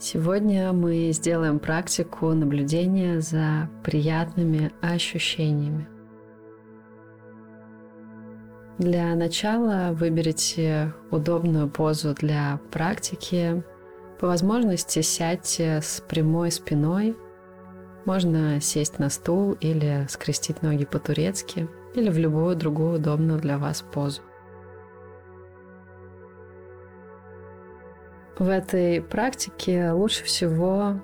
Сегодня мы сделаем практику наблюдения за приятными ощущениями. Для начала выберите удобную позу для практики. По возможности сядьте с прямой спиной. Можно сесть на стул или скрестить ноги по-турецки или в любую другую удобную для вас позу. В этой практике лучше всего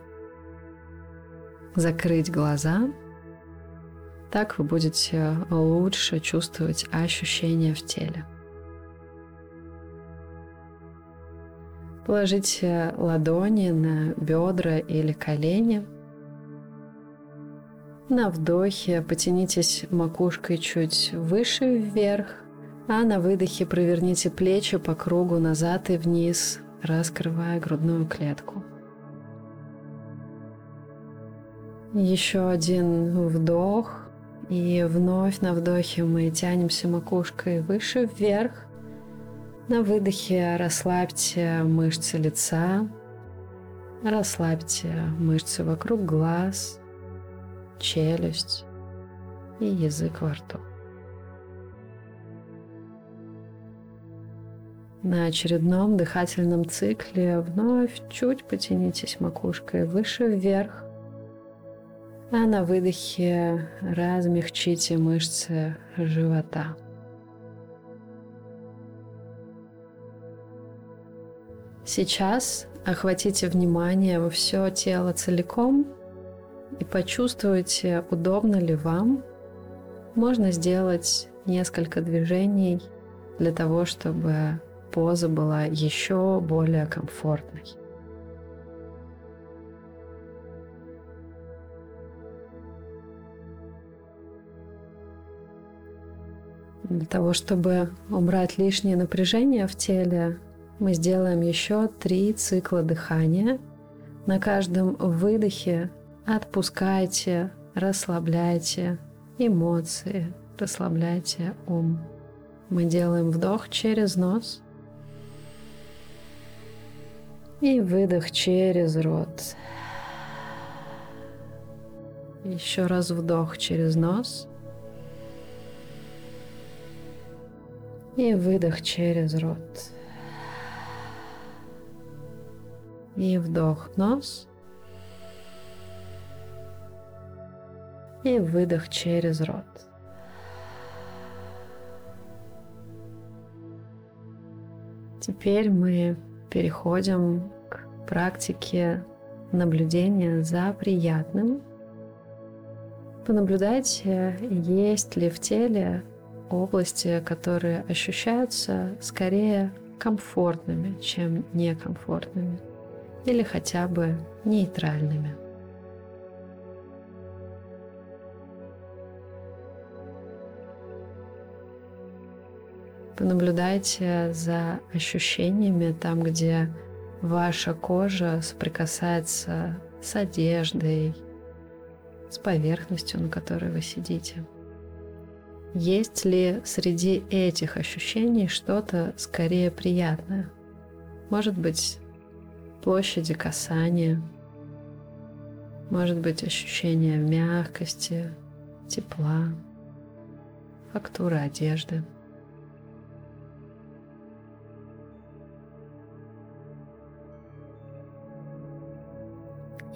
закрыть глаза. Так вы будете лучше чувствовать ощущения в теле. Положите ладони на бедра или колени. На вдохе потянитесь макушкой чуть выше вверх, а на выдохе проверните плечи по кругу назад и вниз, раскрывая грудную клетку. Еще один вдох. И вновь на вдохе мы тянемся макушкой выше вверх. На выдохе расслабьте мышцы лица, расслабьте мышцы вокруг глаз, челюсть и язык во рту. На очередном дыхательном цикле вновь чуть потянитесь макушкой выше вверх, а на выдохе размягчите мышцы живота. Сейчас охватите внимание все тело целиком и почувствуйте, удобно ли вам. Можно сделать несколько движений для того, чтобы поза была еще более комфортной. Для того, чтобы убрать лишнее напряжение в теле, мы сделаем еще три цикла дыхания. На каждом выдохе отпускайте, расслабляйте эмоции, расслабляйте ум. Мы делаем вдох через нос – и выдох через рот. Еще раз вдох через нос. И выдох через рот. И вдох нос. И выдох через рот. Теперь мы переходим к практике наблюдения за приятным. Понаблюдайте, есть ли в теле области, которые ощущаются скорее комфортными, чем некомфортными, или хотя бы нейтральными. Понаблюдайте за ощущениями там, где ваша кожа соприкасается с одеждой, с поверхностью, на которой вы сидите. Есть ли среди этих ощущений что-то скорее приятное? Может быть, площади касания, может быть, ощущение мягкости, тепла, фактуры одежды –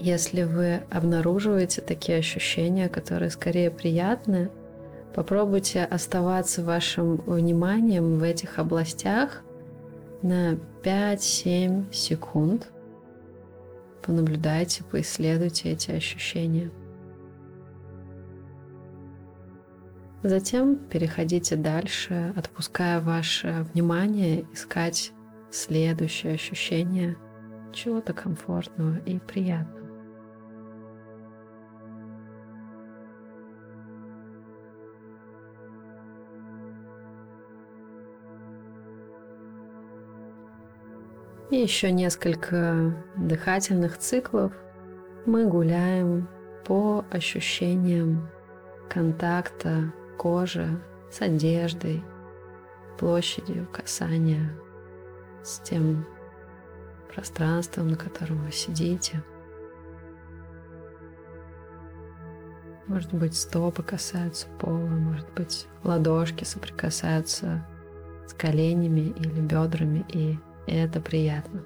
Если вы обнаруживаете такие ощущения, которые скорее приятны, попробуйте оставаться вашим вниманием в этих областях на 5-7 секунд. Понаблюдайте, поисследуйте эти ощущения. Затем переходите дальше, отпуская ваше внимание, искать следующее ощущение чего-то комфортного и приятного. И еще несколько дыхательных циклов мы гуляем по ощущениям контакта кожи с одеждой, площадью касания, с тем пространством, на котором вы сидите. Может быть, стопы касаются пола, может быть, ладошки соприкасаются с коленями или бедрами, и это приятно.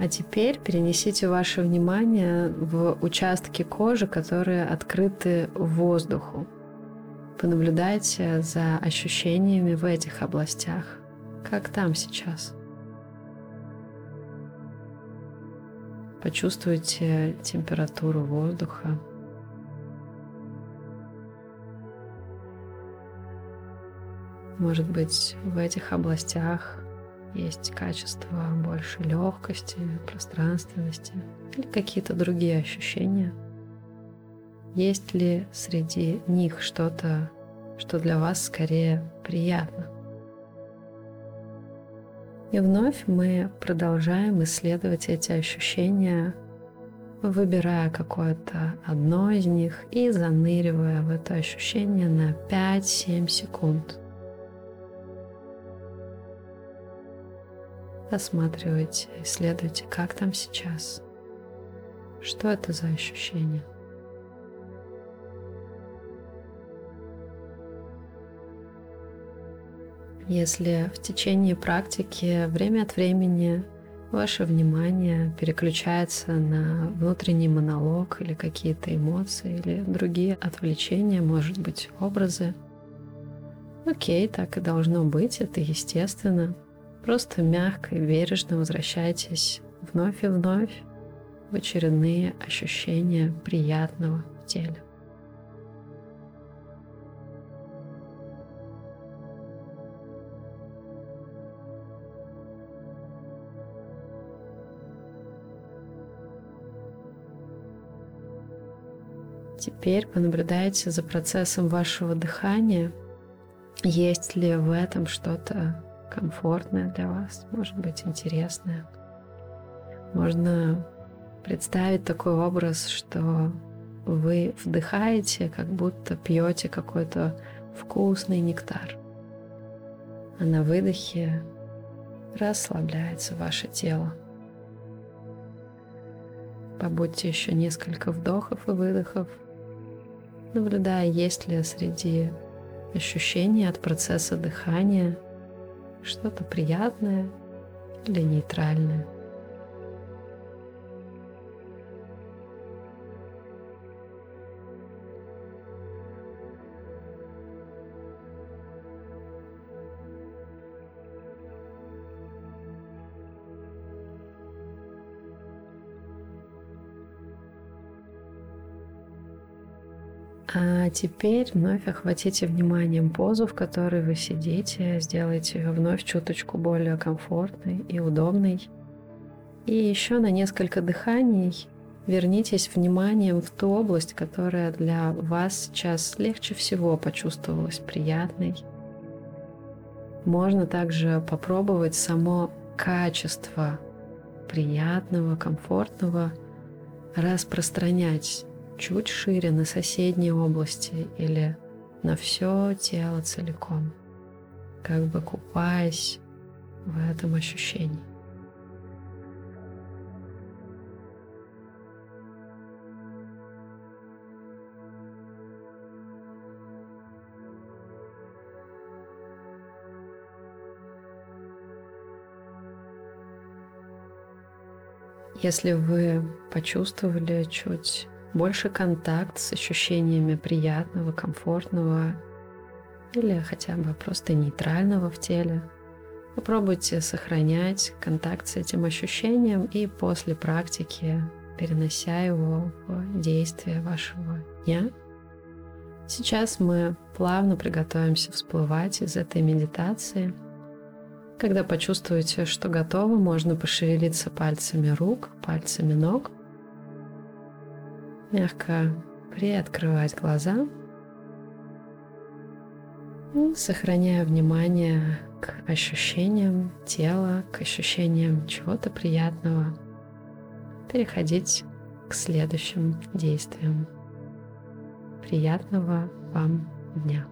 А теперь перенесите ваше внимание в участки кожи, которые открыты воздуху. Понаблюдайте за ощущениями в этих областях. Как там сейчас? Почувствуйте температуру воздуха. Может быть, в этих областях есть качество больше легкости, пространственности или какие-то другие ощущения. Есть ли среди них что-то, что для вас скорее приятно? И вновь мы продолжаем исследовать эти ощущения, выбирая какое-то одно из них и заныривая в это ощущение на 5-7 секунд. Осматривайте, исследуйте, как там сейчас. Что это за ощущение? Если в течение практики время от времени ваше внимание переключается на внутренний монолог или какие-то эмоции или другие отвлечения, может быть, образы, окей, так и должно быть, это естественно – Просто мягко и бережно возвращайтесь вновь и вновь в очередные ощущения приятного в теле. Теперь понаблюдайте за процессом вашего дыхания. Есть ли в этом что-то комфортное для вас, может быть интересное. Можно представить такой образ, что вы вдыхаете, как будто пьете какой-то вкусный нектар. А на выдохе расслабляется ваше тело. Побудьте еще несколько вдохов и выдохов, наблюдая, есть ли среди ощущений от процесса дыхания – что-то приятное или нейтральное. А теперь вновь охватите вниманием позу, в которой вы сидите, сделайте ее вновь чуточку более комфортной и удобной. И еще на несколько дыханий вернитесь вниманием в ту область, которая для вас сейчас легче всего почувствовалась приятной. Можно также попробовать само качество приятного, комфортного распространять чуть шире на соседние области или на все тело целиком, как бы купаясь в этом ощущении. Если вы почувствовали чуть больше контакт с ощущениями приятного, комфортного или хотя бы просто нейтрального в теле. Попробуйте сохранять контакт с этим ощущением и после практики перенося его в действие вашего дня. Сейчас мы плавно приготовимся всплывать из этой медитации. Когда почувствуете, что готовы, можно пошевелиться пальцами рук, пальцами ног – мягко приоткрывать глаза, и сохраняя внимание к ощущениям тела, к ощущениям чего-то приятного, переходить к следующим действиям. Приятного вам дня.